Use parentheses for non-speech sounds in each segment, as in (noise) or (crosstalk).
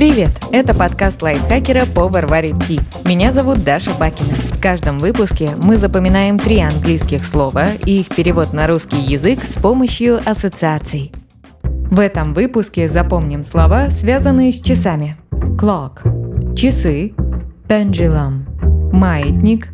Привет! Это подкаст лайфхакера по Варваре Ти. Меня зовут Даша Бакина. В каждом выпуске мы запоминаем три английских слова и их перевод на русский язык с помощью ассоциаций. В этом выпуске запомним слова, связанные с часами. Clock – часы, pendulum – маятник,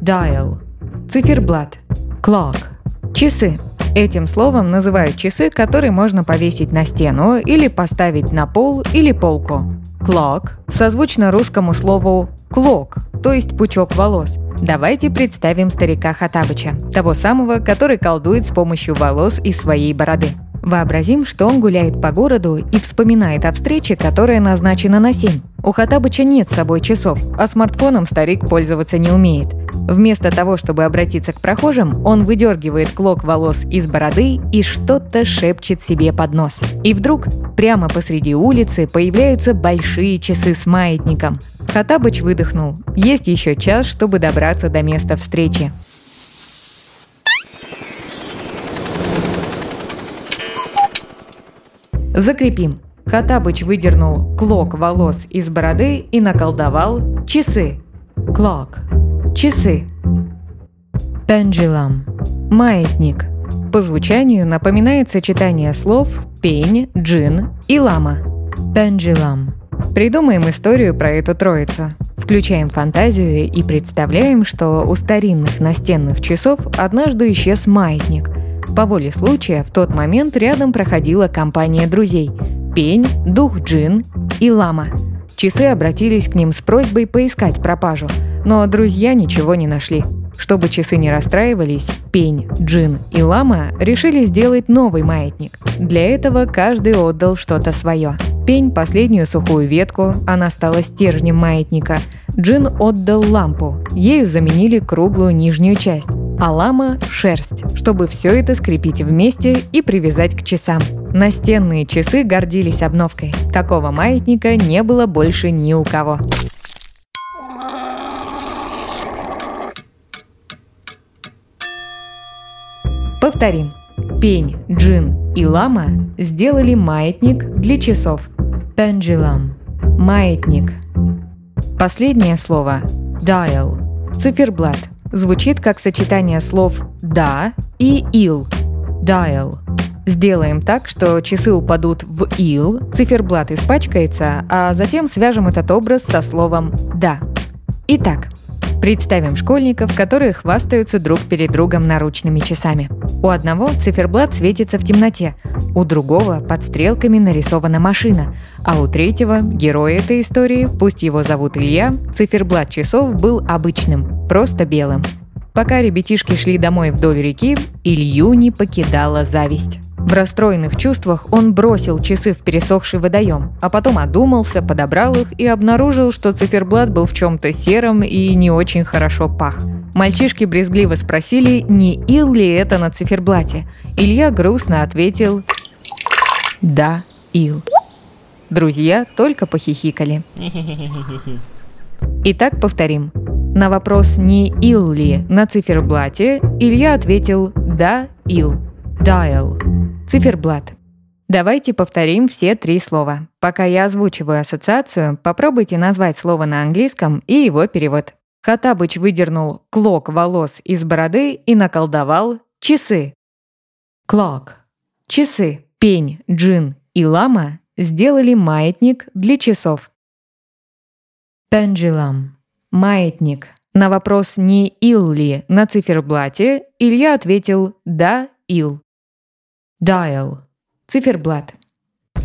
dial – циферблат, clock – часы. Этим словом называют часы, которые можно повесить на стену или поставить на пол или полку. Clock созвучно русскому слову «клок», то есть пучок волос. Давайте представим старика Хатабыча, того самого, который колдует с помощью волос из своей бороды. Вообразим, что он гуляет по городу и вспоминает о встрече, которая назначена на 7. У Хатабыча нет с собой часов, а смартфоном старик пользоваться не умеет. Вместо того, чтобы обратиться к прохожим, он выдергивает клок волос из бороды и что-то шепчет себе под нос. И вдруг прямо посреди улицы появляются большие часы с маятником. Хатабыч выдохнул. Есть еще час, чтобы добраться до места встречи. Закрепим. Хатабыч выдернул клок волос из бороды и наколдовал часы. Клок. Часы. Pendulum. Маятник. По звучанию напоминает сочетание слов пень, джин и лама. Pendulum. Придумаем историю про эту троицу. Включаем фантазию и представляем, что у старинных настенных часов однажды исчез маятник – по воле случая в тот момент рядом проходила компания друзей – Пень, Дух Джин и Лама. Часы обратились к ним с просьбой поискать пропажу, но друзья ничего не нашли. Чтобы часы не расстраивались, Пень, Джин и Лама решили сделать новый маятник. Для этого каждый отдал что-то свое. Пень – последнюю сухую ветку, она стала стержнем маятника. Джин отдал лампу, ею заменили круглую нижнюю часть а лама – шерсть, чтобы все это скрепить вместе и привязать к часам. Настенные часы гордились обновкой. Такого маятника не было больше ни у кого. Повторим. Пень, джин и лама сделали маятник для часов. Pendulum. Маятник. Последнее слово – dial. Циферблат – звучит как сочетание слов «да» и «ил» – «dial». Сделаем так, что часы упадут в «ил», циферблат испачкается, а затем свяжем этот образ со словом «да». Итак, Представим школьников, которые хвастаются друг перед другом наручными часами. У одного циферблат светится в темноте, у другого под стрелками нарисована машина, а у третьего, героя этой истории, пусть его зовут Илья, циферблат часов был обычным, просто белым. Пока ребятишки шли домой вдоль реки, Илью не покидала зависть. В расстроенных чувствах он бросил часы в пересохший водоем, а потом одумался, подобрал их и обнаружил, что циферблат был в чем-то сером и не очень хорошо пах. Мальчишки брезгливо спросили, не ил ли это на циферблате. Илья грустно ответил «Да, ил». Друзья только похихикали. (laughs) Итак, повторим. На вопрос «не ил ли» на циферблате Илья ответил «да, ил». Dial. Циферблат. Давайте повторим все три слова. Пока я озвучиваю ассоциацию, попробуйте назвать слово на английском и его перевод. Хатабыч выдернул клок волос из бороды и наколдовал часы. Clock. Часы. Пень, джин и лама сделали маятник для часов. Pendulum. Маятник. На вопрос «не ил ли» на циферблате Илья ответил «да, ил». Dial. Циферблат.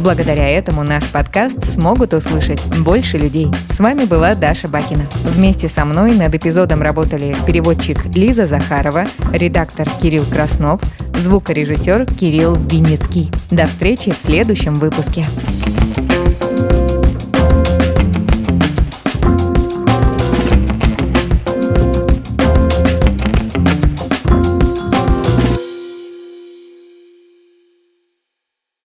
Благодаря этому наш подкаст смогут услышать больше людей. С вами была Даша Бакина. Вместе со мной над эпизодом работали переводчик Лиза Захарова, редактор Кирилл Краснов, звукорежиссер Кирилл Винницкий. До встречи в следующем выпуске.